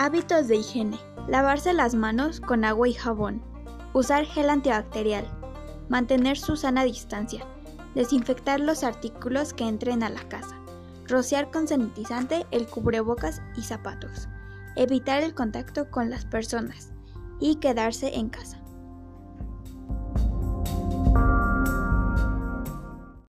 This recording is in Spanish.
Hábitos de higiene. Lavarse las manos con agua y jabón. Usar gel antibacterial. Mantener su sana distancia. Desinfectar los artículos que entren a la casa. Rociar con sanitizante el cubrebocas y zapatos. Evitar el contacto con las personas. Y quedarse en casa.